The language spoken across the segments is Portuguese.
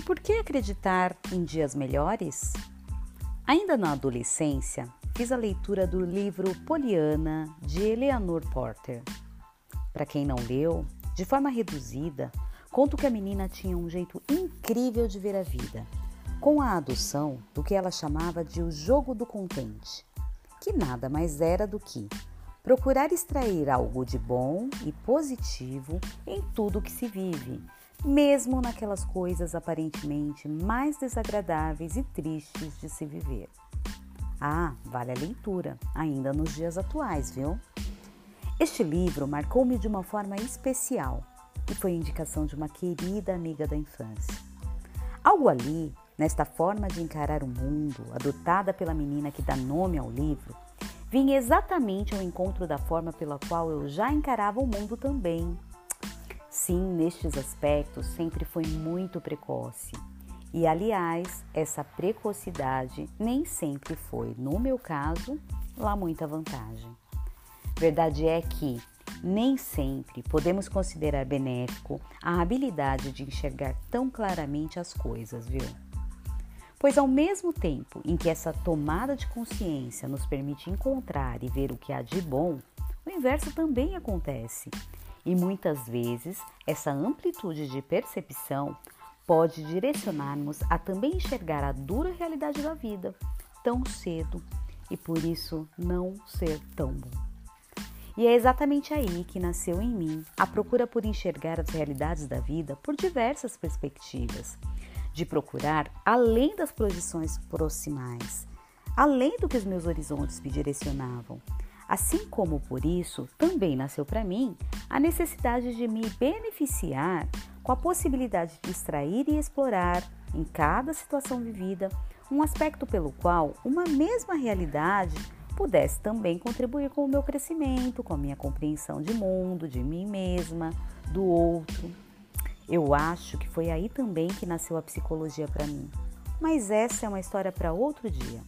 por que acreditar em dias melhores? Ainda na adolescência, fiz a leitura do livro Poliana de Eleanor Porter. Para quem não leu, de forma reduzida, conto que a menina tinha um jeito incrível de ver a vida, com a adoção do que ela chamava de o jogo do contente, que nada mais era do que procurar extrair algo de bom e positivo em tudo que se vive, mesmo naquelas coisas aparentemente mais desagradáveis e tristes de se viver. Ah, vale a leitura, ainda nos dias atuais, viu? Este livro marcou-me de uma forma especial e foi indicação de uma querida amiga da infância. Algo ali, nesta forma de encarar o mundo, adotada pela menina que dá nome ao livro, vinha exatamente ao encontro da forma pela qual eu já encarava o mundo também. Sim, nestes aspectos sempre foi muito precoce e, aliás, essa precocidade nem sempre foi, no meu caso, lá muita vantagem. Verdade é que nem sempre podemos considerar benéfico a habilidade de enxergar tão claramente as coisas, viu? Pois ao mesmo tempo em que essa tomada de consciência nos permite encontrar e ver o que há de bom, o inverso também acontece. E muitas vezes essa amplitude de percepção pode direcionar-nos a também enxergar a dura realidade da vida tão cedo e por isso não ser tão bom. E é exatamente aí que nasceu em mim a procura por enxergar as realidades da vida por diversas perspectivas, de procurar além das projeções proximais, além do que os meus horizontes me direcionavam. Assim como por isso também nasceu para mim a necessidade de me beneficiar com a possibilidade de extrair e explorar em cada situação vivida um aspecto pelo qual uma mesma realidade pudesse também contribuir com o meu crescimento, com a minha compreensão de mundo, de mim mesma, do outro. Eu acho que foi aí também que nasceu a psicologia para mim. Mas essa é uma história para outro dia.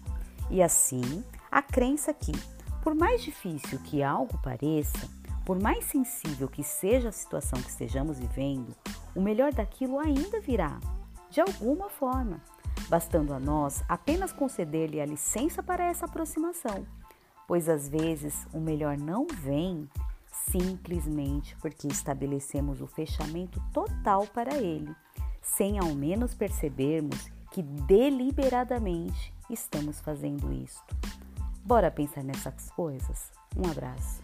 E assim, a crença que, por mais difícil que algo pareça, por mais sensível que seja a situação que estejamos vivendo, o melhor daquilo ainda virá, de alguma forma, bastando a nós apenas conceder-lhe a licença para essa aproximação, pois às vezes o melhor não vem simplesmente porque estabelecemos o fechamento total para ele, sem ao menos percebermos que deliberadamente estamos fazendo isto. Bora pensar nessas coisas? Um abraço.